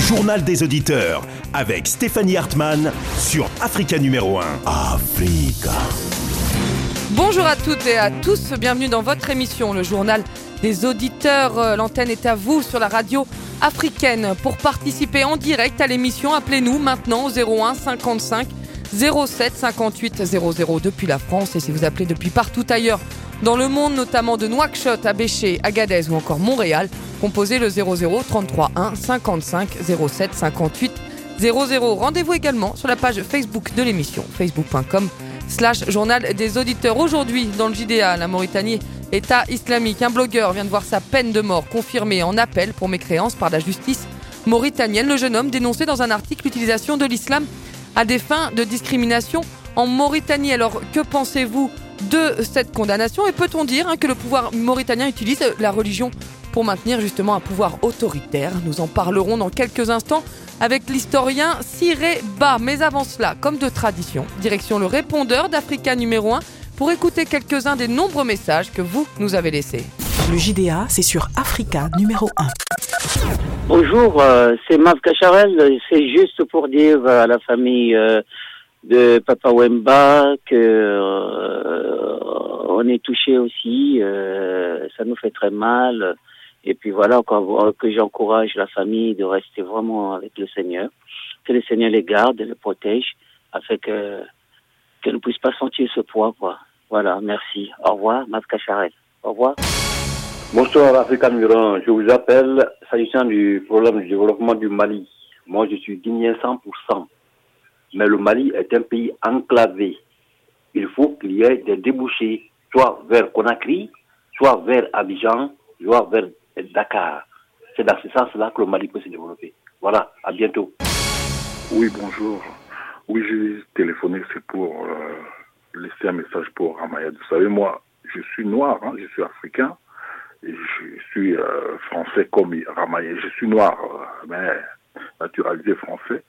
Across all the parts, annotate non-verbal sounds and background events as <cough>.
journal des auditeurs avec Stéphanie Hartmann sur Africa numéro 1. Africa. Bonjour à toutes et à tous, bienvenue dans votre émission, le journal des auditeurs. Euh, L'antenne est à vous sur la radio africaine. Pour participer en direct à l'émission, appelez-nous maintenant au 01 55 07 58 00 depuis la France. Et si vous appelez depuis partout ailleurs dans le monde, notamment de Nouakchott à Béché, Agadez ou encore Montréal, composez le 00 33 1 55 07 58 00. Rendez-vous également sur la page Facebook de l'émission, facebook.com slash journal des auditeurs. Aujourd'hui, dans le JDA, la Mauritanie, État islamique, un blogueur vient de voir sa peine de mort confirmée en appel pour mécréance par la justice mauritanienne. Le jeune homme dénonçait dans un article l'utilisation de l'islam à des fins de discrimination en Mauritanie. Alors, que pensez-vous de cette condamnation Et peut-on dire hein, que le pouvoir mauritanien utilise la religion pour maintenir justement un pouvoir autoritaire? Nous en parlerons dans quelques instants avec l'historien Siré Ba. Mais avant cela, comme de tradition, direction le répondeur d'Africa numéro 1 pour écouter quelques-uns des nombreux messages que vous nous avez laissés. Le JDA, c'est sur Africa numéro 1. Bonjour, euh, c'est Mav Cacharel. C'est juste pour dire à la famille euh, de Papa Wemba que euh, on est touché aussi. ça nous fait très mal. Et puis voilà, que j'encourage la famille de rester vraiment avec le Seigneur, que le Seigneur les garde, les protège, afin que qu'elle ne puisse pas sentir ce poids, quoi. Voilà, merci. Au revoir, Mav Cacharel. Au revoir. Bonsoir, Africa Muran. Je vous appelle s'agissant du problème du développement du Mali. Moi, je suis guinéen 100%. Mais le Mali est un pays enclavé. Il faut qu'il y ait des débouchés, soit vers Conakry, soit vers Abidjan, soit vers Dakar. C'est dans ce sens-là que le Mali peut se développer. Voilà, à bientôt. Oui, bonjour. Oui, j'ai téléphoné, c'est pour euh, laisser un message pour Ramayad. Vous savez, moi, je suis noir, hein, je suis africain, et je suis euh, français comme Ramayad. Je suis noir, euh, mais naturalisé français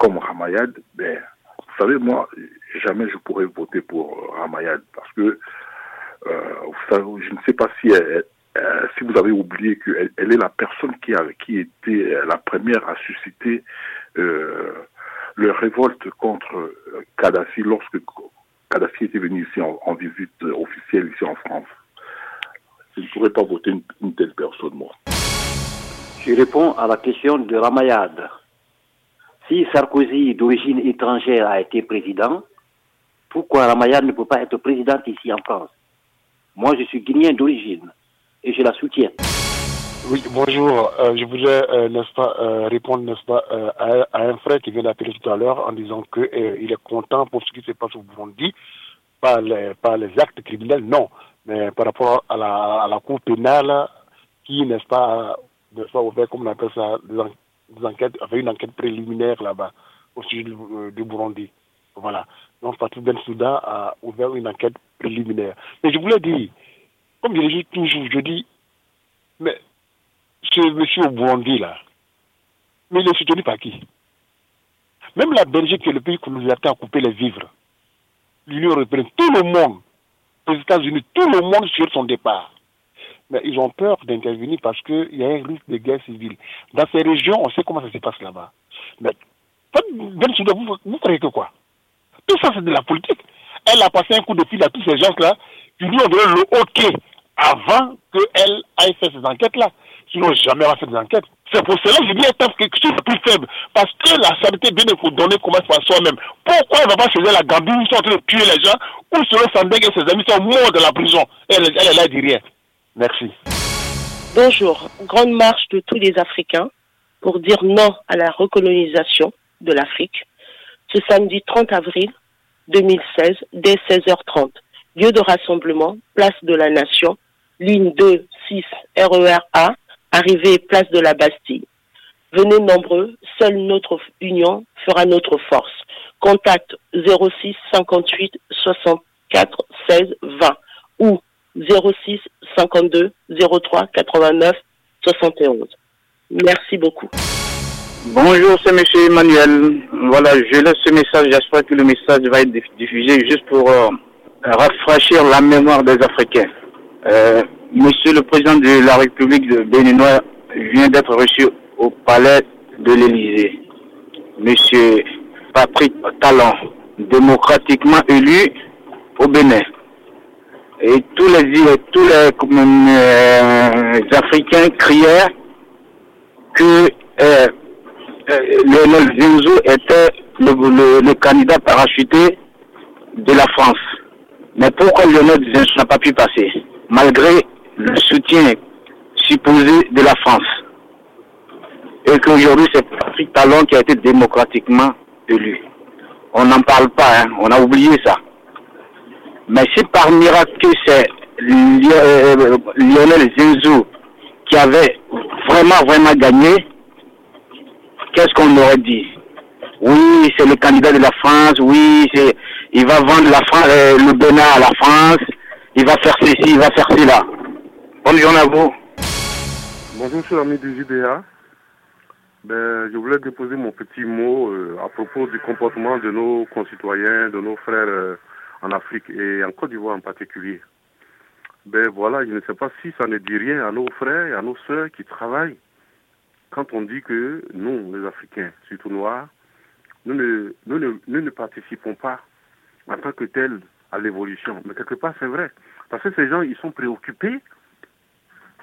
comme Ramayad. Ben, vous savez, moi, jamais je pourrais voter pour Ramayad parce que vous savez, je ne sais pas si euh, si vous avez oublié qu'elle elle est la personne qui a qui était la première à susciter euh, le révolte contre euh, Kadhafi lorsque Kadhafi était venu ici en, visite officielle ici en France. Je ne pourrais pas voter une, telle personne, moi. Je réponds à la question de Ramayad. Si Sarkozy, d'origine étrangère, a été président, pourquoi Ramayad ne peut pas être président ici en France? Moi, je suis guinéen d'origine et je la soutiens. Oui, bonjour. Euh, je voudrais, euh, n'est-ce pas, euh, répondre, n'est-ce pas, à, un frère qui vient d'appeler tout à l'heure en disant que il est content pour ce qui se passe au Burundi, pas les, pas les actes criminels, non, mais par rapport à la, Cour pénale qui, n'est-ce pas, n'est-ce pas, ouvert, comme on appelle ça, enquêtes, une enquête préliminaire là-bas, au sujet du, du, Burundi. Voilà. Donc, Patrick Ben Souda a ouvert une enquête préliminaire. Mais je voulais dire, comme je dis toujours, je dis, mais ce monsieur au Burundi, là, mais il est soutenu par qui? Même la Belgique, qui est le pays nous a coupé les vivres, l'Union européenne, tout le monde, les États-Unis, tout le monde sur son départ. Mais ils ont peur d'intervenir parce qu'il y a un risque de guerre civile. Dans ces régions, on sait comment ça se passe là-bas. Mais vous, vous croyez que quoi? Tout ça, c'est de la politique. Elle a passé un coup de fil à tous ces gens-là qui lui ont donné le OK avant qu'elle aille faire ces enquêtes-là. Sinon, jamais elle va faire des enquêtes. C'est pour cela que je dis quelque chose de plus faible. Parce que la santé, bien, donner comment faire soi-même. Pourquoi elle ne va pas choisir la Gambie où ils sont en train de tuer les gens, où selon Sandek et ses amis sont morts de la prison Elle, elle, elle dit rien. Merci. Bonjour. Grande marche de tous les Africains pour dire non à la recolonisation de l'Afrique. Ce samedi 30 avril 2016, dès 16h30. Lieu de rassemblement, place de la Nation, ligne 2, 6, RERA, arrivée place de la Bastille. Venez nombreux, seule notre union fera notre force. Contact 06 58 64 16 20 ou 06 52 03 89 71. Merci beaucoup. Bonjour, c'est Monsieur Emmanuel. Voilà, je laisse ce message. J'espère que le message va être diffusé juste pour euh, rafraîchir la mémoire des Africains. Euh, monsieur le Président de la République de Béninois vient d'être reçu au palais de l'Élysée, Monsieur Patrick Talon, démocratiquement élu au Bénin. Et tous les, tous les euh, Africains criaient que euh, euh, Lionel Zinzou était le, candidat parachuté de la France. Mais pourquoi Lionel Zinzou n'a pas pu passer, malgré le soutien supposé de la France? Et qu'aujourd'hui, c'est Patrick Talon qui a été démocratiquement élu. On n'en parle pas, hein. on a oublié ça. Mais si par miracle c'est euh, Lionel Zinzou qui avait vraiment, vraiment gagné, qu'est-ce qu'on aurait dit? Oui, c'est le candidat de la France, oui, c'est, il va vendre la France, euh, le Bénin à la France, il va faire ceci, il va faire cela. Bonne journée à vous. Bonjour, cher ami du JDA. Ben, je voulais déposer mon petit mot euh, à propos du comportement de nos concitoyens, de nos frères en Afrique et en Côte d'Ivoire en particulier. Ben voilà, je ne sais pas si ça ne dit rien à nos frères et à nos sœurs qui travaillent quand on dit que nous, les Africains, surtout noirs, nous ne, nous ne, nous ne participons pas en tant que tels à l'évolution. Mais quelque part, c'est vrai. Parce que ces gens, ils sont préoccupés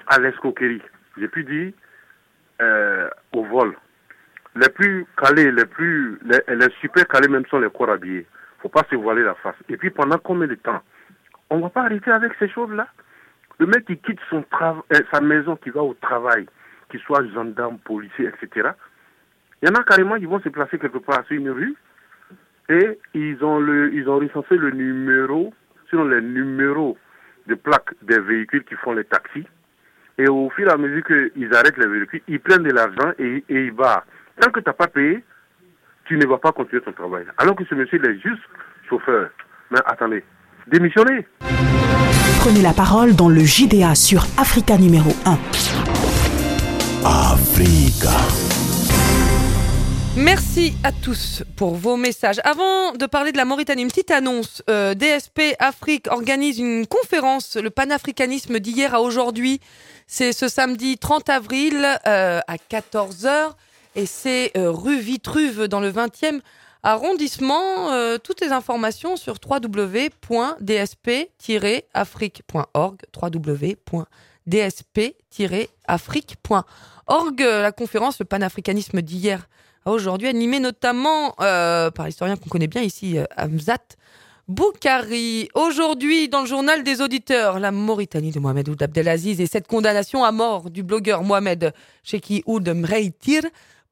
à l'escroquerie. J'ai pu dire euh, au vol. Les plus calés, les plus, les, les super calés même sont les corps habillés. Faut pas se voiler la face. Et puis pendant combien de temps On va pas arrêter avec ces choses-là. Le mec qui quitte son euh, sa maison, qui va au travail, qu'il soit gendarme, policier, etc. Il y en a carrément qui vont se placer quelque part sur une rue et ils ont le, ils ont recensé le numéro, selon les numéros de plaques des véhicules qui font les taxis. Et au fur et à mesure qu'ils arrêtent les véhicules, ils prennent de l'argent et, et ils barrent. Tant que tu n'as pas payé, tu ne vas pas continuer ton travail. Alors que ce monsieur, il est juste chauffeur. Mais attendez, démissionnez. Prenez la parole dans le JDA sur Africa numéro 1. Africa. Merci à tous pour vos messages. Avant de parler de la Mauritanie, une petite annonce. Euh, DSP Afrique organise une conférence, le panafricanisme d'hier à aujourd'hui. C'est ce samedi 30 avril euh, à 14h et c'est euh, rue Vitruve dans le 20e arrondissement. toutes les informations sur www.dsp-afrique.org www.dsp-afrique.org. La conférence, le panafricanisme d'hier aujourd'hui, animé notamment euh, par l'historien qu'on connaît bien ici, euh, Hamzat Boukari. Aujourd'hui, dans le journal des auditeurs, la Mauritanie de Mohamed Oud Abdelaziz et cette condamnation à mort du blogueur Mohamed Sheikhi Oud Mreitir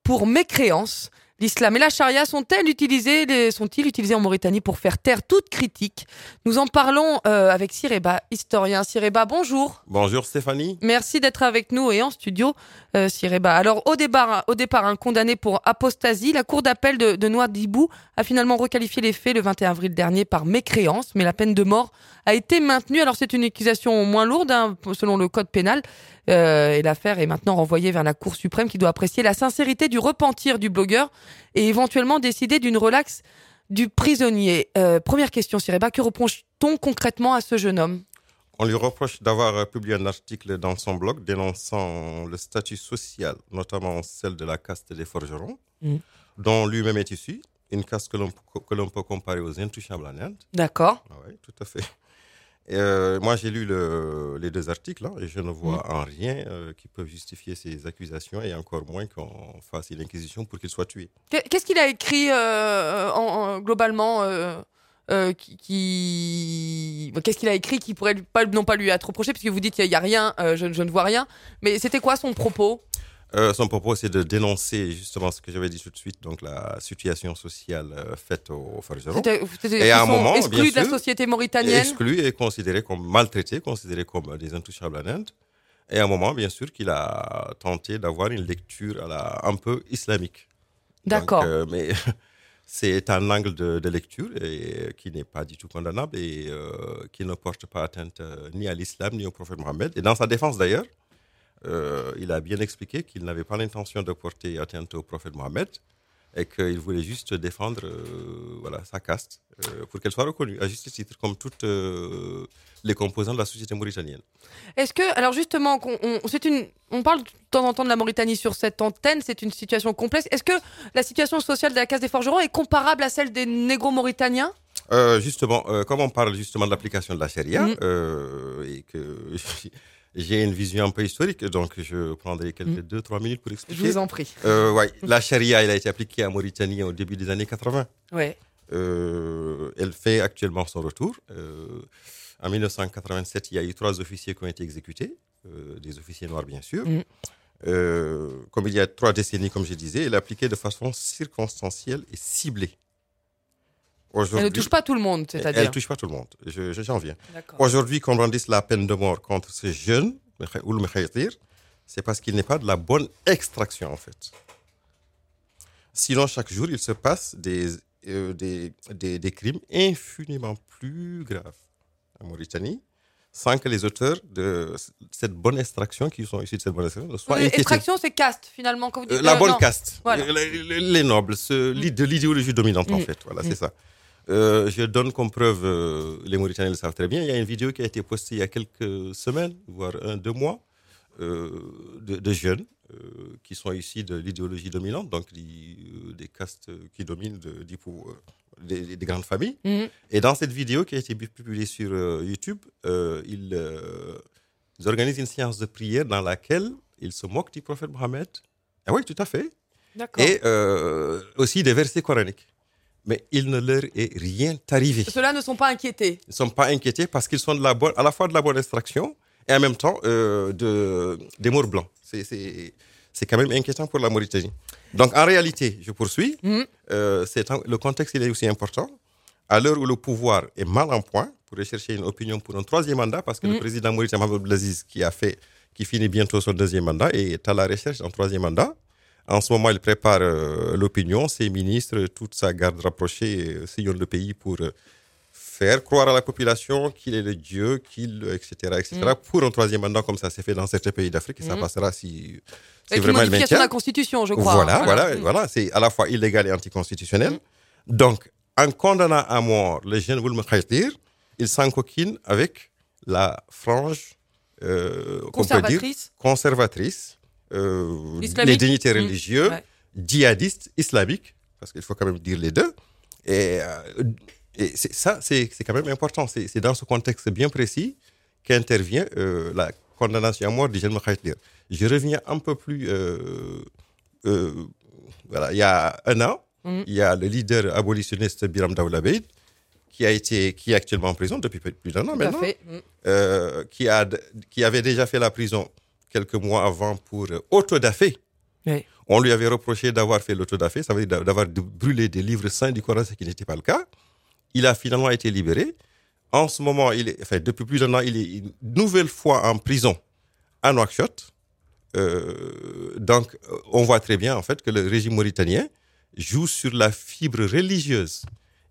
pour mécréance. L'islam et la charia sont-elles sont-ils utilisés en Mauritanie pour faire taire toute critique? Nous en parlons euh, avec Sireba, historien. Sireba, bonjour. Bonjour Stéphanie. Merci d'être avec nous et en studio, euh, Sireba. Alors au départ, au départ un condamné pour apostasie, la cour d'appel de, de Noidibou a finalement requalifié les faits le 21 avril dernier par mécréance, mais la peine de mort a été maintenue. Alors c'est une accusation moins lourde hein, selon le code pénal. Euh, et l'affaire est maintenant renvoyée vers la Cour suprême qui doit apprécier la sincérité du repentir du blogueur et éventuellement décider d'une relaxe du prisonnier. Euh, première question, Sireba, que reproche-t-on concrètement à ce jeune homme? On lui reproche d'avoir euh, publié un article dans son blog dénonçant le statut social, notamment celle de la caste des forgerons, mm. dont lui-même est issu, une caste que l'on peut comparer aux intouchables en Inde. D'accord. Ah oui, tout à fait. Euh, moi, j'ai lu le, les deux articles hein, et je ne vois mm. en rien euh, qui peut justifier ces accusations et encore moins qu'on fasse une inquisition pour qu'il soit tué. Qu'est-ce qu'il a écrit euh, en, globalement qui, Qu'est-ce qu'il a écrit qui pourrait pas, non pas lui être reproché, puisque vous dites qu'il n'y a, rien, je, je, ne vois rien. Mais c'était quoi son propos? Euh, son propos, c'est de dénoncer justement ce que j'avais dit tout de suite, donc la situation sociale euh, faite aux forgerons. Et à un moment, exclus de la société mauritanienne. Exclus et considérés comme maltraités, considérés comme des intouchables en Inde. Et à un moment, bien sûr, qu'il a tenté d'avoir une lecture à la, un peu islamique. D'accord. Euh, mais <laughs> c'est un angle de, lecture et, qui n'est pas du tout condamnable et qui ne porte pas atteinte ni à l'islam ni au prophète Mohammed. Et dans sa défense d'ailleurs, euh, il a bien expliqué qu'il n'avait pas l'intention de porter atteinte au prophète Mohammed. et qu'il voulait juste défendre euh, voilà, sa caste euh, pour qu'elle soit reconnue à juste titre, comme toutes euh, les composants de la société mauritanienne. Est-ce que, alors justement, on, c'est une, on parle de temps en temps de la Mauritanie sur cette antenne, c'est une situation complexe. Est-ce que la situation sociale de la case des forgerons est comparable à celle des négro-mauritaniens? Justement, comme on parle justement de l'application de la charia, Mhm. euh, et que <laughs> j'ai une vision un peu historique, donc je prendrai quelques 2-3 minutes pour expliquer. Je vous en prie. Euh, ouais, la charia, elle a été appliquée en Mauritanie au début des années 80. Ouais. Euh, elle fait actuellement son retour. Euh, en 1987, il y a eu trois officiers qui ont été exécutés, euh, des officiers noirs bien sûr. Euh, comme il y a trois décennies, comme je disais, elle est appliquée de façon circonstancielle et ciblée. Elle ne touche pas tout le monde, Elle c'est-à-dire. ne touche pas tout le monde. Je- je- J'en viens. Aujourd'hui, qu'on brandisse la peine de mort contre ces jeunes, ou le c'est parce qu'il n'est pas de la bonne extraction, en fait. Sinon, chaque jour, il se passe des, euh, des, des, des crimes infiniment plus graves en Mauritanie, sans que les auteurs de cette bonne extraction, qui sont issus de cette bonne extraction, ne soient Oui, inquiétés. Extraction, c'est caste, finalement, quand vous dites. Euh, la euh, bonne non. caste, Voilà. Euh, les, les- les nobles, ce- l'id- de l'idéologie dominante en Mm. fait. Voilà, Mm. c'est ça. Euh, je donne comme preuve, euh, les Mauritaniens le savent très bien, il y a une vidéo qui a été postée il y a quelques semaines, voire un, deux mois, euh, de, de jeunes qui sont issus de l'idéologie dominante, donc des, des castes qui dominent de- des, des grandes familles. Mhm. Et dans cette vidéo qui a été publiée sur YouTube, ils, ils organisent une séance de prière dans laquelle ils se moquent du prophète Mohammed. Ah oui, tout à fait. D'accord. Et aussi des versets coraniques. Mais il ne leur est rien arrivé. Ceux-là ne sont pas inquiétés. Ils ne sont pas inquiétés parce qu'ils sont de la bonne, à la fois de la bonne extraction et en même temps euh, de, des morts blancs. C'est- C'est c'est quand même inquiétant pour la Mauritanie. Donc en réalité, je poursuis, Mhm. euh, le contexte il est aussi important. À l'heure où le pouvoir est mal en point pour rechercher une opinion pour un troisième mandat, parce que le Mhm. président mauritanien Mohamed Blaziz, qui a fait, qui finit bientôt son deuxième mandat, est à la recherche d'un troisième mandat. En ce moment, il prépare euh, l'opinion, ses ministres, toute sa garde rapprochée euh, sillonnent le pays pour euh, faire croire à la population qu'il est le Dieu, qu'il, etc., etc., Mm. pour un troisième mandat comme ça s'est fait dans certains pays d'Afrique et ça Mm. passera si, une vraiment il modification de la Constitution, je crois. Voilà, voilà, Mm. voilà, c'est à la fois illégal et anticonstitutionnel. Donc, en condamnant à mort le jeune Woulme Khaytir, il s'encoquine avec la frange euh, qu'on peut dire, Conservatrice. Euh, les dignités religieux, Ouais. djihadistes, islamiques, parce qu'il faut quand même dire les deux. Et, euh, et ça, c'est quand même important. C'est dans ce contexte bien précis qu'intervient euh, la condamnation à mort du jeune. Je reviens un peu plus. euh, euh, voilà, il y a un an, Mm. il y a le leader abolitionniste Biram Daoulabeid qui a été, qui est actuellement en prison depuis plus d'un an Tout maintenant. Mm. qui, a, qui avait déjà fait la prison quelques mois avant pour euh, autodafé. Oui. On lui avait reproché d'avoir fait l'autodafé, ça veut dire d'avoir brûlé des livres saints du Coran, ce qui n'était pas le cas. Il a finalement été libéré. En ce moment, il est, enfin, depuis plus d'un an, il est une nouvelle fois en prison à Nouakchott. Euh, donc, on voit très bien en fait que le régime mauritanien joue sur la fibre religieuse.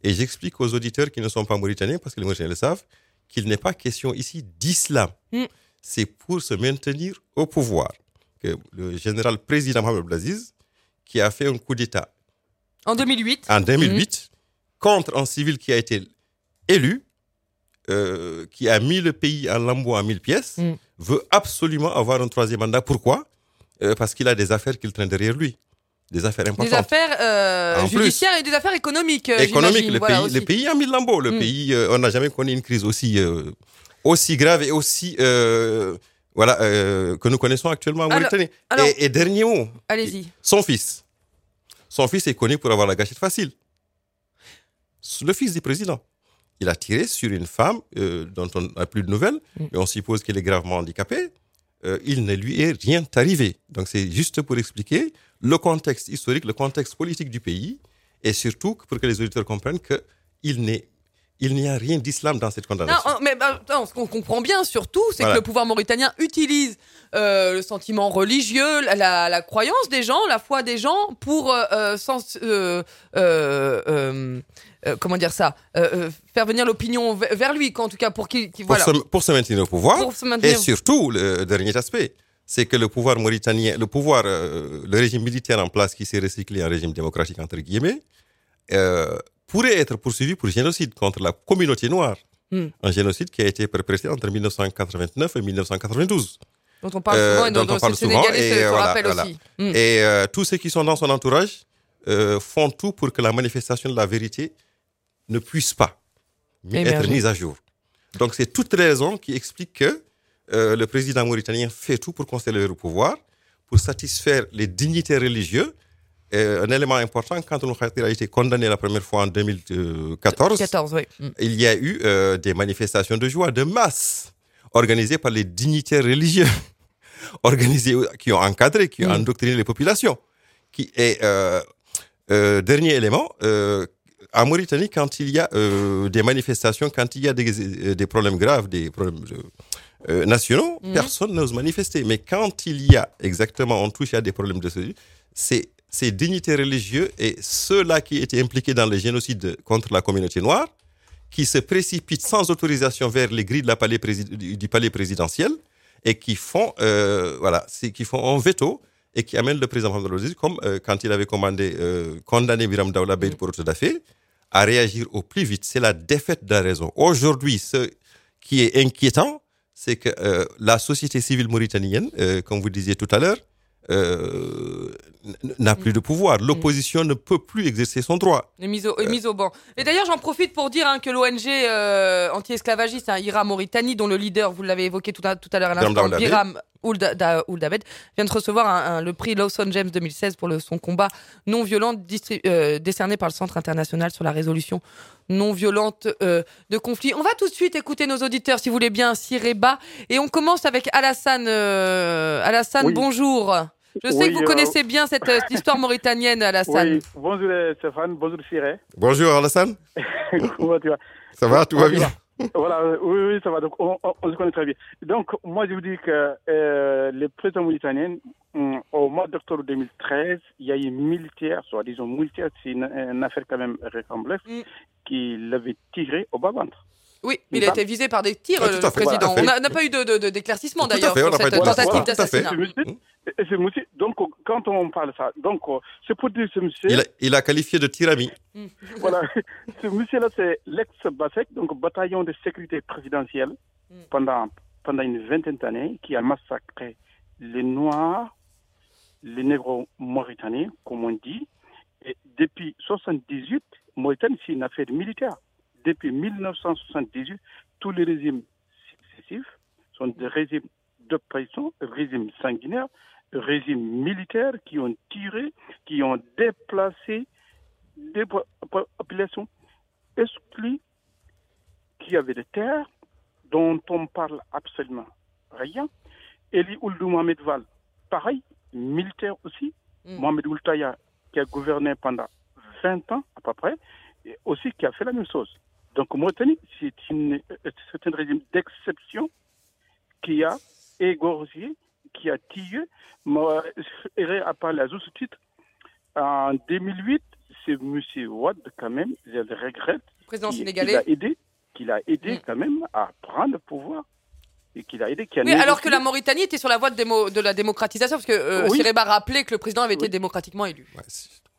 Et j'explique aux auditeurs qui ne sont pas mauritaniens, parce que les Mauritaniens le savent, qu'il n'est pas question ici d'islam. Mm. C'est pour se maintenir au pouvoir que le général président Mohamed Blaziz, qui a fait un coup d'État En 2008. en 2008 contre un civil qui a été élu, euh, qui a mis le pays en lambeaux en mille pièces, Mm. veut absolument avoir un troisième mandat. Pourquoi? Euh, Parce qu'il a des affaires qu'il traîne derrière lui. Des affaires importantes. Des affaires euh, plus. judiciaires et des affaires économiques. économiques. Le, Voilà, pays, aussi. le pays a mis le lambeau. Le Mm. pays, on n'a jamais connu une crise aussi, aussi grave et aussi euh, voilà, euh, que nous connaissons actuellement en Mauritanie. alors- et, et dernier mot, Allez-y. son fils. Son fils est connu pour avoir la gâchette facile. Le fils du président. Il a tiré sur une femme euh, dont on n'a plus de nouvelles, Mm. et on suppose qu'elle est gravement handicapée. Il ne lui est rien arrivé. Donc c'est juste pour expliquer le contexte historique, le contexte politique du pays, et surtout pour que les auditeurs comprennent qu'il n'est il n'y a rien d'islam dans cette Non, condamnation. oh, mais bah, non, ce qu'on comprend bien surtout, c'est Voilà. que le pouvoir mauritanien utilise euh, le sentiment religieux, la, la- la croyance des gens, la foi des gens pour euh, euh, comment dire ça, faire venir l'opinion ve- vers lui, qu'en tout cas pour qu'il, pour, voilà, se, pour se maintenir au pouvoir, pour se maintenir. et surtout, le dernier aspect, c'est que le pouvoir mauritanien, le pouvoir, le régime militaire en place qui s'est recyclé en régime démocratique entre guillemets, euh, pourrait être poursuivi pour génocide contre la communauté noire. Hmm. Un génocide qui a été perpétré entre 1989 et 1992. Dont on parle souvent et dont, Euh, dont on parle souvent, et se voilà, aussi. Hmm. Et euh, tous ceux qui sont dans son entourage euh, font tout pour que la manifestation de la vérité ne puisse pas être mise à jour. Donc c'est toutes les raisons qui expliquent que euh, le président mauritanien fait tout pour conserver le pouvoir, pour satisfaire les dignitaires religieux. Euh, un élément important, quand on a été condamné la première fois en 2014, 14, oui. Hmm. il y a eu euh, des manifestations de joie de masse organisées par les dignitaires religieux, <laughs> organisées, qui ont encadré, qui ont Mm. endoctriné les populations. Qui est, euh, euh, dernier élément, en Mauritanie, quand il y a des manifestations, quand il y a des, des problèmes graves, des problèmes euh, nationaux, Mhm. personne n'ose manifester. Mais quand il y a exactement, on touche à des problèmes de ce c'est ces dignitaires religieux et ceux-là qui étaient impliqués dans le génocide contre la communauté noire, qui se précipitent sans autorisation vers les grilles de la palais prési- du, palais présidentiel et qui font, euh, voilà, qui font un veto et qui amènent le président Bazoum, comme euh, quand il avait commandé, euh, condamné Biram Daoula Bey pour fait, à réagir au plus vite. C'est la défaite de la raison. Aujourd'hui, ce qui est inquiétant, c'est que euh, la société civile mauritanienne, comme vous disiez tout à l'heure, euh, n'a plus de pouvoir. L'opposition ne peut plus exercer son droit. Est mise au, est mise au banc. Et d'ailleurs, j'en profite pour dire hein, que l'ONG euh, anti-esclavagiste, hein, IRA Mauritanie, dont le leader, vous l'avez évoqué tout à, tout à l'heure à Biram l'instant. Biram Ould vient de recevoir un- un- le prix Lawson James 2016 pour le- son combat non violent euh, décerné par le Centre international sur la résolution non violente euh, de conflits. On va tout de suite écouter nos auditeurs, si vous voulez bien, Sireba. Et on commence avec Alassane. euh, Alassane, Oui. bonjour. Je sais Oui, que vous euh, connaissez bien cette, euh, cette histoire mauritanienne, Alassane. Oui, bonjour euh, Stéphane, bonjour Siré. Bonjour Alassane. <laughs> Comment tu vas? Ça va, tout va bien? Voilà, oui, oui, ça va. Donc, on, on- on se connaît très bien. Donc, moi, je vous dis que euh, le président mauritanien, hum, au mois d'octobre 2013, il y a eu militaire, soit disons militaire, c'est une, une affaire quand même complexe, Mm. qui l'avait tiré au bas-ventre. Oui, il a été visé par des tirs, le fait, président. voilà, On n'a pas eu de- de- de- d'éclaircissement d'ailleurs sur n'a pas cette eu de- tentative voilà, d'assassinat. Donc, quand on parle de ça, donc, euh, c'est pour dire ce monsieur. il a, il a qualifié de tyrannie. voilà, <laughs> <laughs> ce monsieur-là, c'est l'ex-BASEC, donc bataillon de sécurité présidentielle, pendant, pendant une vingtaine d'années, qui a massacré les Noirs, les négros mauritaniens, comme on dit. Et depuis 1978, Mauritanie, c'est une affaire militaire. Depuis 1978, tous les régimes successifs sont des régimes d'oppression, régimes sanguinaires, régimes militaires qui ont tiré, qui ont déplacé des po- po- populations exclues qui avaient des terres dont on parle absolument rien. Eli Ould Mohamed Val, pareil, militaire aussi. Mohamed Ould Taya, qui a gouverné pendant 20 ans à peu près, et aussi qui a fait la même chose. Donc Mauritanie, c'est un régime d'exception qui a égorgé, qui a tué. Moi, a à juste titre. En 2008, c'est M. Ouad, quand même, je le regrette. Président qui- sénégalais. Qui l'a aidé, qui l'a aidé quand même à prendre le pouvoir. Et qui l'a aidé, qui a Oui, alors que la Mauritanie était sur la voie de, démo- de la démocratisation, parce que euh, Oui. Sireba rappelait que le président avait été démocratiquement élu.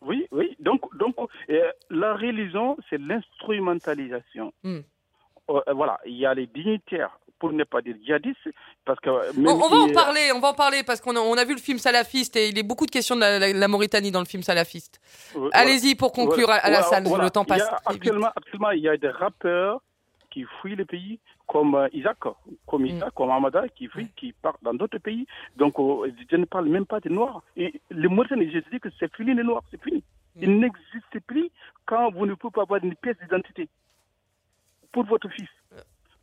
Oui, oui. Donc, donc euh, la religion, c'est l'instrumentalisation. Hmm. Euh, voilà, il y a les dignitaires, pour ne pas dire djihadistes, parce que... On, va en il- parler, on va en parler parce qu'on a, on a vu le film salafiste et il est beaucoup de questions de la, la- la Mauritanie dans le film salafiste. Euh, Allez-y pour conclure, Voilà, Alassane, voilà, le temps il y a passe. vite. actuellement, actuellement, il y a des rappeurs qui fuient le pays, comme Isaac, comme Mm. Isaac, comme Amada, qui fuient, qui partent dans d'autres pays. Donc, euh, je ne parle même pas des Noirs. Et les Mauritaniens, je dis que c'est fini les Noirs, c'est fini. Mm. Il n'existe plus quand vous ne pouvez pas avoir une pièce d'identité pour votre fils.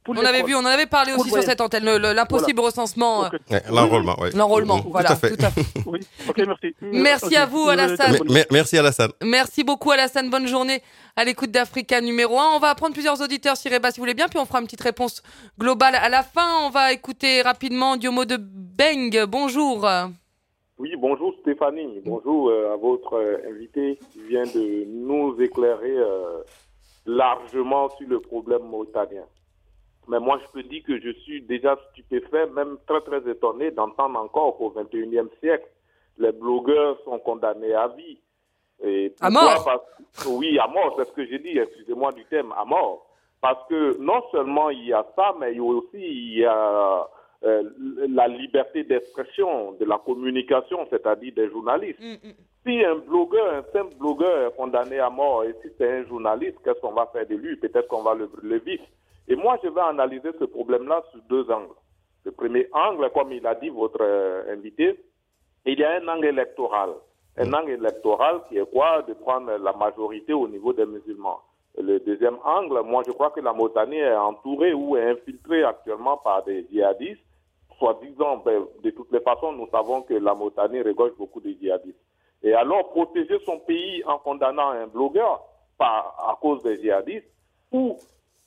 Pour On avait vu, on en avait parlé aussi sur cette antenne, le- le- l'impossible recensement. euh, Ouais, L'enrôlement, oui. L'enrôlement, Tout voilà, à fait. tout à fait. <laughs> Oui, ok, merci. Merci Ok. à vous, Alassane. Me- merci Alassane. Merci beaucoup Alassane, bonne journée à l'écoute d'Africa numéro 1. On va prendre plusieurs auditeurs Sireba si vous voulez bien, puis on fera une petite réponse globale à la fin. On va écouter rapidement Diomo de Beng. Bonjour. Oui, bonjour Stéphanie, bonjour euh, à votre euh, invité qui vient de nous éclairer euh, largement sur le problème mauritanien. Mais moi, je peux dire que je suis déjà stupéfait, même très, très étonné d'entendre encore qu'au 21e siècle, les blogueurs sont condamnés à vie. Et à mort Parce... Oui, à mort, c'est ce que j'ai dit, excusez-moi du thème, à mort. Parce que non seulement il y a ça, mais il y a aussi il y a, euh, la liberté d'expression, de la communication, c'est-à-dire des journalistes. Mm, mm. Si un blogueur, un simple blogueur est condamné à mort, et si c'est un journaliste, qu'est-ce qu'on va faire de lui? Peut-être qu'on va le brûler vif. Et moi, je vais analyser ce problème-là sous deux angles. Le premier angle, comme il a dit votre euh, invité, il y a un angle électoral. Un angle électoral qui est quoi? De prendre la majorité au niveau des musulmans. Le deuxième angle, moi je crois que la Mauritanie est entourée ou est infiltrée actuellement par des djihadistes. Soit disant, ben, de toutes les façons, nous savons que la Mauritanie regorge beaucoup de djihadistes. Et alors, protéger son pays en condamnant un blogueur par, à cause des djihadistes ou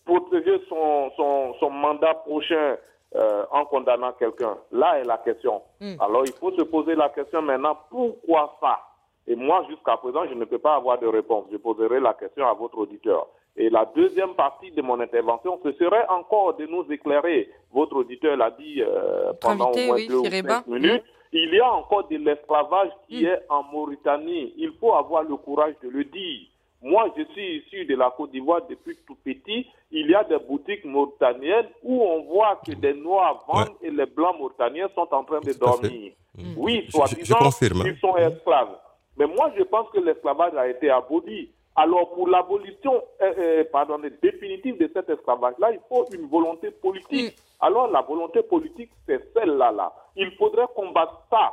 protéger son, son, son mandat prochain euh, en condamnant quelqu'un Là est la question. Mm. Alors, il faut se poser la question maintenant, pourquoi ça? Et moi, jusqu'à présent, je ne peux pas avoir de réponse. Je poserai la question à votre auditeur. Et la deuxième partie de mon intervention, ce serait encore de nous éclairer. Votre auditeur l'a dit euh, pendant au moins deux ou cinq minutes. Il y a encore de l'esclavage qui mm. est en Mauritanie. Il faut avoir le courage de le dire. Moi, je suis issu de la Côte d'Ivoire depuis tout petit. Il y a des boutiques mauritaniennes où on voit que des Noirs vendent et les Blancs mauritaniens sont en train de dormir. Mm. Oui, soit disant, ils sont esclaves. Mais moi, je pense que l'esclavage a été aboli. Alors, pour l'abolition euh, euh, pardon, définitive de cet esclavage-là, il faut une volonté politique. Mm. Alors, la volonté politique, c'est celle-là. Là. Il faudrait combattre ça.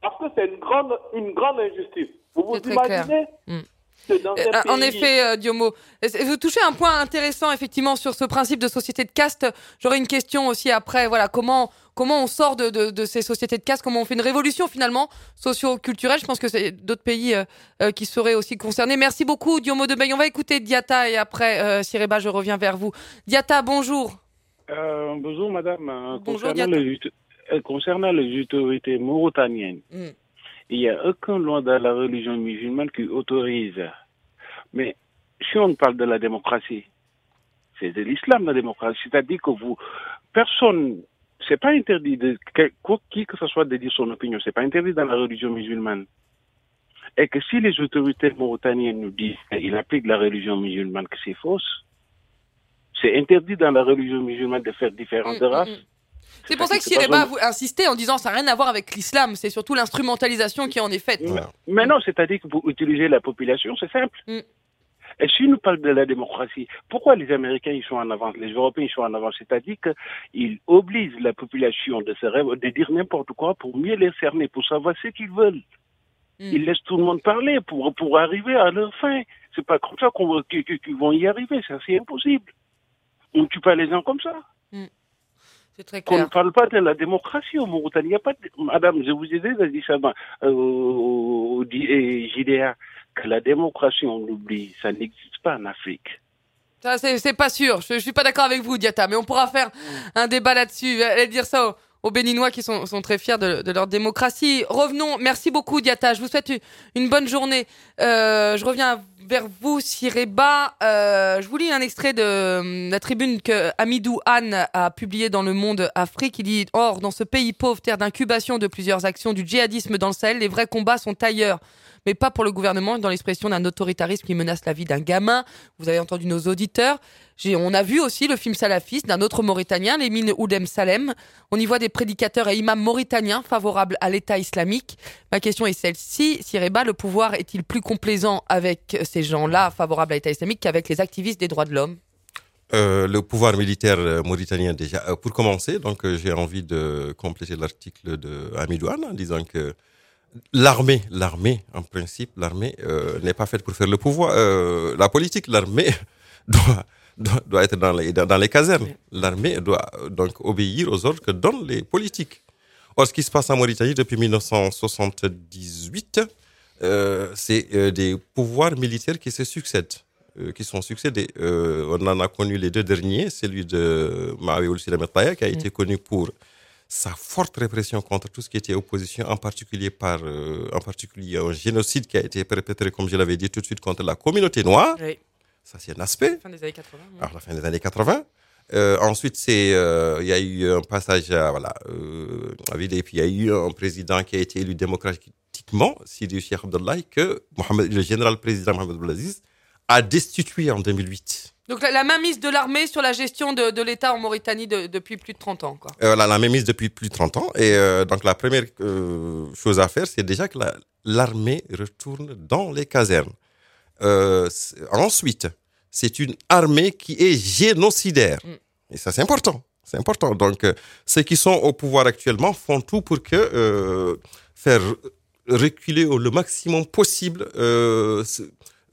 Parce que c'est une grande, une grande injustice. Vous vous imaginez mm. Euh, en effet, euh, Diomo, vous touchez un point intéressant effectivement sur ce principe de société de caste? J'aurais une question aussi après. Voilà, comment comment on sort de, de, ces sociétés de caste? Comment on fait une révolution finalement socio-culturelle? Je pense que c'est d'autres pays euh, qui seraient aussi concernés. Merci beaucoup, Diomo de Bay. On va écouter Diata et après, Sireba, je reviens vers vous. Diata, bonjour. bonjour, madame. Bonjour, concernant, les, concernant les autorités mauritaniennes. Hmm. Il n'y a aucun loi dans la religion musulmane qui autorise. Mais si on parle de la démocratie, c'est de l'islam la démocratie. C'est-à-dire que vous, personne, c'est pas interdit de qui que ce soit de dire son opinion. C'est pas interdit dans la religion musulmane. Et que si les autorités mauritaniennes nous disent qu'ils appliquent la religion musulmane, que c'est fausse, c'est interdit dans la religion musulmane de faire différentes mm, mm, races. C'est pour ça que Sireba vous insisté en disant ça n'a rien à voir avec l'islam, c'est surtout l'instrumentalisation qui en est faite. Mais non, c'est-à-dire que vous utilisez la population, c'est simple. Mm. Et si nous parlons de la démocratie, pourquoi les Américains ils sont en avance, les Européens ils sont en avance? C'est-à-dire qu'ils obligent la population de, se de dire n'importe quoi pour mieux les cerner, pour savoir ce qu'ils veulent. Mm. Ils laissent tout le monde parler pour, pour arriver à leur fin. C'est pas comme ça qu'ils vont y arriver, c'est impossible. On ne tue pas les gens comme ça. Mm. On ne parle pas de la démocratie au Mauritanie. Il a pas Madame, je vous ai déjà dit ça euh, au, JDA, que la démocratie, on l'oublie, ça n'existe pas en Afrique. Ça, c'est pas sûr. Je, ne suis pas d'accord avec vous, Diata, mais on pourra faire un débat là-dessus. Allez dire ça aux, Béninois qui sont, très fiers de, leur démocratie. Revenons. Merci beaucoup, Diata. Je vous souhaite une, bonne journée. Euh, je reviens à vers vous, Sireba. Euh, je vous lis un extrait de la tribune que Amidou Anne a publiée dans Le Monde Afrique. Il dit Or, dans ce pays pauvre, terre d'incubation de plusieurs actions du djihadisme dans le Sahel, les vrais combats sont ailleurs mais pas pour le gouvernement, dans l'expression d'un autoritarisme qui menace la vie d'un gamin. Vous avez entendu nos auditeurs. On a vu aussi le film salafiste d'un autre Mauritanien, Lemine Oudem Salem. On y voit des prédicateurs et imams mauritaniens favorables à l'État islamique. Ma question est celle-ci. Sireba, le pouvoir est-il plus complaisant avec ces gens-là favorables à l'État islamique qu'avec les activistes des droits de l'homme euh, le pouvoir militaire euh, mauritanien déjà. Euh, pour commencer, donc j'ai envie de compléter l'article de Amidouane en disant que l'armée, l'armée, en principe, l'armée n'est pas faite pour faire le pouvoir. La politique, l'armée <laughs> doit, doit, être dans les, dans, les casernes. L'armée doit donc obéir aux ordres que donnent les politiques. Or, ce qui se passe en Mauritanie depuis 1978, euh, c'est des pouvoirs militaires qui se succèdent, qui sont succédés. on en a connu les deux derniers, celui de Mahawi Ould qui a été connu pour sa forte répression contre tout ce qui était opposition, en particulier par euh, en particulier un génocide qui a été perpétré, comme je l'avais dit tout de suite, contre la communauté noire. Ça, c'est un aspect. Fin des années 80. la fin des années 80. Euh, ensuite, c'est, euh, il y a eu un passage à, voilà, euh, à puis il y a eu un président qui a été élu démocratiquement, Sidi Cheikh Abdallah, que Mohamed, le général président Mohamed Abdelaziz a destitué en 2008. Donc la, la mainmise de l'armée sur la gestion de, de l'État en Mauritanie de- depuis plus de 30 ans. Quoi. Euh, la, la mainmise depuis plus de 30 ans. Et euh, donc, la première euh, chose à faire, c'est déjà que la- l'armée retourne dans les casernes. Ensuite, c'est une armée qui est génocidaire. Et ça, c'est important. C'est important. Donc, ceux qui sont au pouvoir actuellement font tout pour que faire reculer au le maximum possible euh,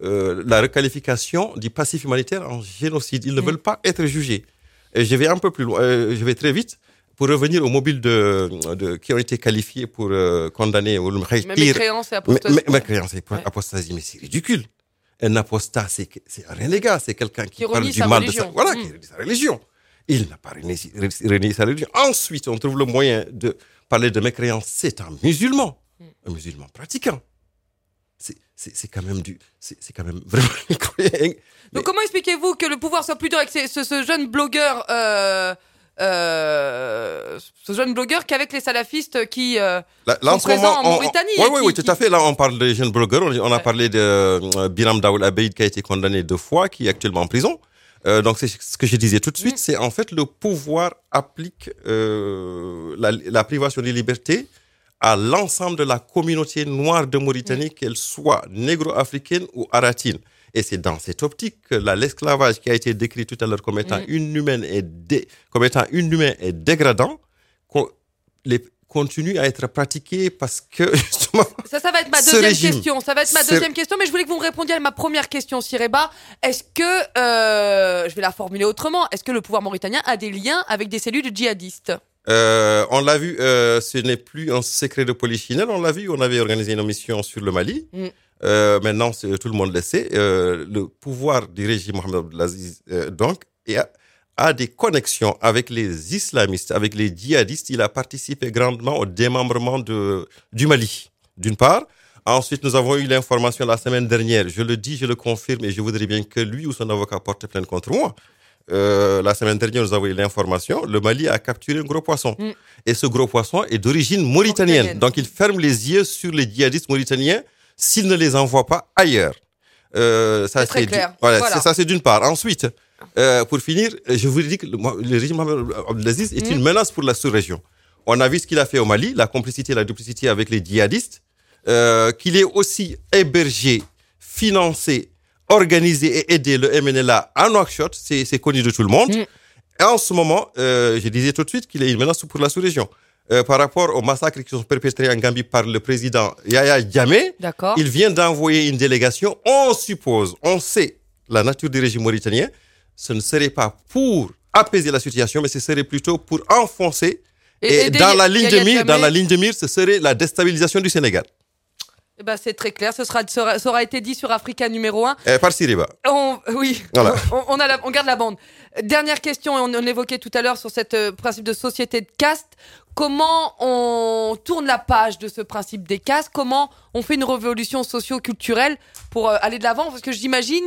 euh, la requalification du passif humanitaire en génocide. Ils ne veulent pas être jugés. Et je vais un peu plus loin, euh, je vais très vite pour revenir aux mobiles de, de- qui ont été qualifiés pour euh, condamner au mécréance et apostasie. Mé- mé- mécréance et apostasie, mais c'est ridicule. Un apostat, c'est c'est un renégat, c'est quelqu'un qui, Qui parle du mal religion. de sa, voilà, Mm. qui renie sa religion. Il n'a pas renié, sa religion. Ensuite, on trouve le moyen de parler de mécréance. C'est un musulman. Un musulman pratiquant. C'est- quand même du, c'est quand même <laughs> vraiment incroyable. Donc comment expliquez-vous que le pouvoir soit plus dur avec ce, ce jeune blogueur, euh, euh, ce jeune blogueur qu'avec les salafistes qui euh, Là, sont présents en Mauritanie Oui, oui, oui, tout à fait. Là, on parle des jeunes blogueurs. On, on a parlé de Biram Daoul Abeid qui a été condamné deux fois, qui est actuellement en prison. Euh, donc, c'est ce que je disais tout de Mm. suite. C'est en fait le pouvoir applique euh, la, la privation des libertés à l'ensemble de la communauté noire de Mauritanie, qu'elle soit négro-africaine ou aratine. Et c'est dans cette optique que la- l'esclavage qui a été décrit tout à l'heure comme étant Mm. inhumain et dé- comme étant inhumain et dégradant, les, continue à être pratiqué parce que <laughs> justement, Ça, ça va être ma deuxième régime, question. Ça va être ma deuxième question, mais je voulais que vous me répondiez à ma première question, Sireba. Est-ce que, euh, je vais la formuler autrement, est-ce que le pouvoir mauritanien a des liens avec des cellules djihadistes? Euh, on l'a vu, euh, ce n'est plus un secret de polichinelle. On l'a vu, on avait organisé une mission sur le Mali. Mm. Euh, maintenant, tout le monde le sait. Le pouvoir du régime Mohamed Abdelaziz, donc, a, a des connexions avec les islamistes, avec les djihadistes. Il a participé grandement au démembrement de, du Mali, d'une part. Ensuite, nous avons eu l'information la semaine dernière. Je le dis, je le confirme, et je voudrais bien que lui ou son avocat porte plainte contre moi. Euh, la semaine dernière, nous avons eu l'information. Le Mali a capturé un gros poisson. Mm. Et ce gros poisson est d'origine mauritanienne. Mauritanienne. Donc, il ferme les yeux sur les djihadistes mauritaniens s'il ne les envoie pas ailleurs. Euh, ça, C'est. Voilà, Voilà. ça, d'une part. Ensuite, euh, pour finir, je vous dis que le, le régime Abdelaziz est Mm. une menace pour la sous-région. On a vu ce qu'il a fait au Mali, la complicité, la duplicité avec les djihadistes, qu'il est aussi hébergé, financé, organisé et aidé le MNLA à Nouakchott, c'est connu de tout le monde. Mm. Et en ce moment, euh, je disais tout de suite qu'il est une menace pour la sous-région. Euh, par rapport aux massacres qui sont perpétrés en Gambie par le président Yahya Jammeh, il vient d'envoyer une délégation. On suppose, on sait la nature du régime mauritanien. Ce ne serait pas pour apaiser la situation, mais ce serait plutôt pour enfoncer. Et Et, aider dans la ligne de mire, dans la ligne de mire, ce serait la déstabilisation du Sénégal Eh ben, c'est très clair. Ce sera, aura- ça aura été dit sur Africa numéro 1. Euh, par Siriba. On, oui, Voilà. on, on a la- on garde la bande. Dernière question, et on, on l'évoquait tout à l'heure sur ce principe de société de caste. Comment on tourne la page de ce principe des castes? Comment on fait une révolution socio-culturelle pour euh, aller de l'avant? Parce que j'imagine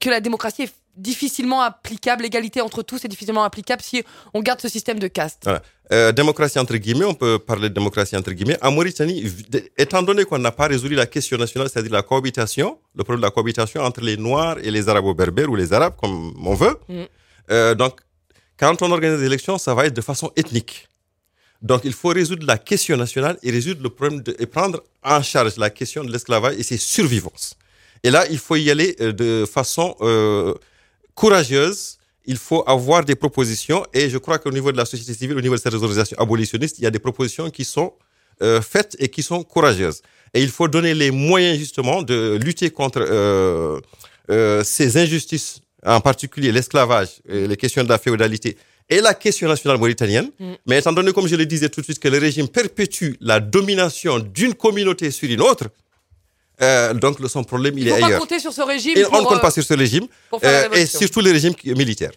que la démocratie est difficilement applicable, l'égalité entre tous est difficilement applicable si on garde ce système de caste. Voilà. Euh, démocratie entre guillemets, on peut parler de démocratie entre guillemets. En Mauritanie, étant donné qu'on n'a pas résolu la question nationale, c'est-à-dire la cohabitation, le problème de la cohabitation entre les Noirs et les Arabo-Berbères ou les Arabes, comme on veut, Mm. euh, donc quand on organise des élections, ça va être de façon ethnique. Donc il faut résoudre la question nationale et résoudre le problème de, et prendre en charge la question de l'esclavage et ses survivances. Et là, il faut y aller euh, de façon euh, courageuse. Il faut avoir des propositions et je crois qu'au niveau de la société civile, au niveau de ces organisations abolitionnistes, il y a des propositions qui sont euh, faites et qui sont courageuses. Et il faut donner les moyens justement de lutter contre euh, euh, ces injustices, en particulier l'esclavage, les questions de la féodalité et la question nationale mauritanienne. Mm. Mais étant donné, comme je le disais tout de suite, que le régime perpétue la domination d'une communauté sur une autre, euh, donc le- son problème, il, Il est faut pas ailleurs. compter sur ce régime Et pour, on ne compte euh, pas sur ce régime, pour faire la euh, et surtout les régimes militaires.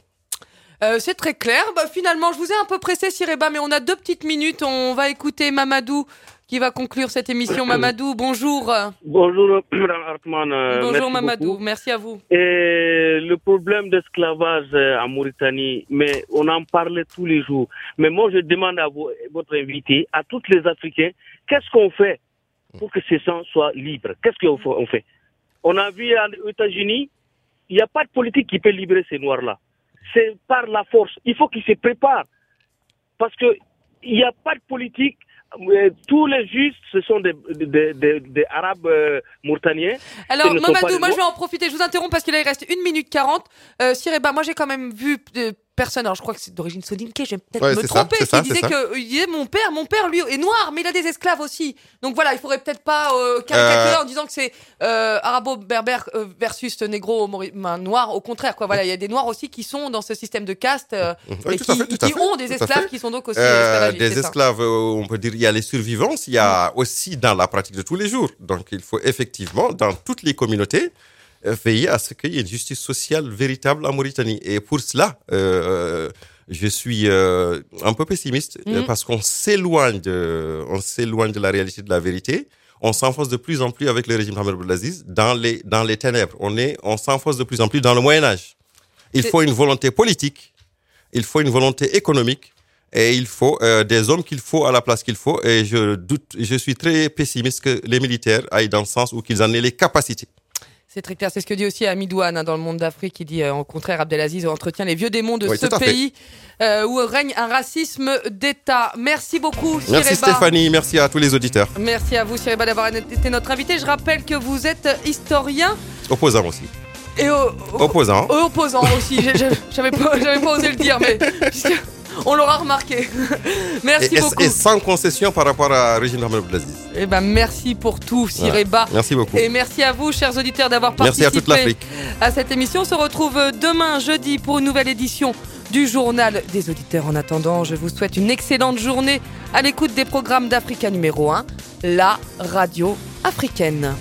Euh, c'est très clair. Bah, finalement, je vous ai un peu pressé, Sireba, mais on a deux petites minutes. On va écouter Mamadou qui va conclure cette émission. <coughs> Mamadou, bonjour. Bonjour, <coughs> Hartmann. euh, Bonjour merci Mamadou, beaucoup. merci à vous. Et le problème d'esclavage euh, en Mauritanie, mais on en parlait tous les jours. Mais moi, je demande à vous- votre invité, à tous les Africains, qu'est-ce qu'on fait pour que ces gens soient libres Qu'est-ce qu'on fait- on fait On a vu en- aux États-Unis, il n'y a pas de politique qui peut libérer ces Noirs-là. C'est par la force. Il faut qu'ils se préparent. Parce que il n'y a pas de politique. Euh, Tous les juges, ce sont des, des, des- des Arabes euh, mauritaniens. Alors, Mamadou, moi je vais en profiter. Je vous interromps parce qu'il il reste 1 minute 40. Euh, Sireba, moi j'ai quand même vu euh, personne. Alors, je crois que c'est d'origine soninké. Je vais peut-être Ouais, me ça, tromper. c'est qui ça, disait ça. que il disait mon père, mon père lui est noir, mais il a des esclaves aussi. Donc voilà, il faudrait peut-être pas euh, caricaturer Euh. en disant que c'est euh, arabo-berbère euh, versus négro ben, noir. Au contraire, quoi. Voilà, il y a des noirs aussi qui sont dans ce système de caste et qui, fait, ont des esclaves qui sont donc aussi des ça. esclaves, on peut dire, il y a les survivances, il y a aussi dans la pratique de tous les jours. Donc, il faut effectivement, dans toutes les communautés, veiller à ce qu'il y ait une justice sociale véritable en Mauritanie. Et pour cela, euh, je suis euh, un peu pessimiste euh, Mhm. parce qu'on s'éloigne de, on s'éloigne de la réalité de la vérité. On s'enfonce de plus en plus avec le régime Mohamed Abdelaziz dans les, dans les ténèbres. On est, on s'enfonce de plus en plus dans le Moyen Âge. Il faut une volonté politique, il faut une volonté économique et il faut euh, des hommes qu'il faut à la place qu'il faut. Et je doute, je suis très pessimiste que les militaires aillent dans le sens où qu'ils en aient les capacités. C'est très clair. C'est ce que dit aussi Amidouane hein, dans le monde d'Afrique. qui dit, euh, au contraire, Abdelaziz entretient les vieux démons de Oui, ce pays euh, où règne un racisme d'État. Merci beaucoup, Merci. Stéphanie, merci à tous les auditeurs. Merci à vous, Sireba, d'avoir été notre invité. Je rappelle que vous êtes historien Opposants aussi. et au- au- Opposants. euh, opposant aussi. J'avais pas, pas osé le dire, mais on l'aura remarqué. <laughs> merci et, beaucoup. et sans concession par rapport à Régine Mohamed Abdelaziz. Eh ben, merci pour tout, Sireba. Merci beaucoup. Et merci à vous, chers auditeurs, d'avoir Merci participé à toute l'Afrique. à cette émission. On se retrouve demain, jeudi, pour une nouvelle édition du journal des auditeurs. En attendant, je vous souhaite une excellente journée à l'écoute des programmes d'Africa numéro 1, la radio africaine.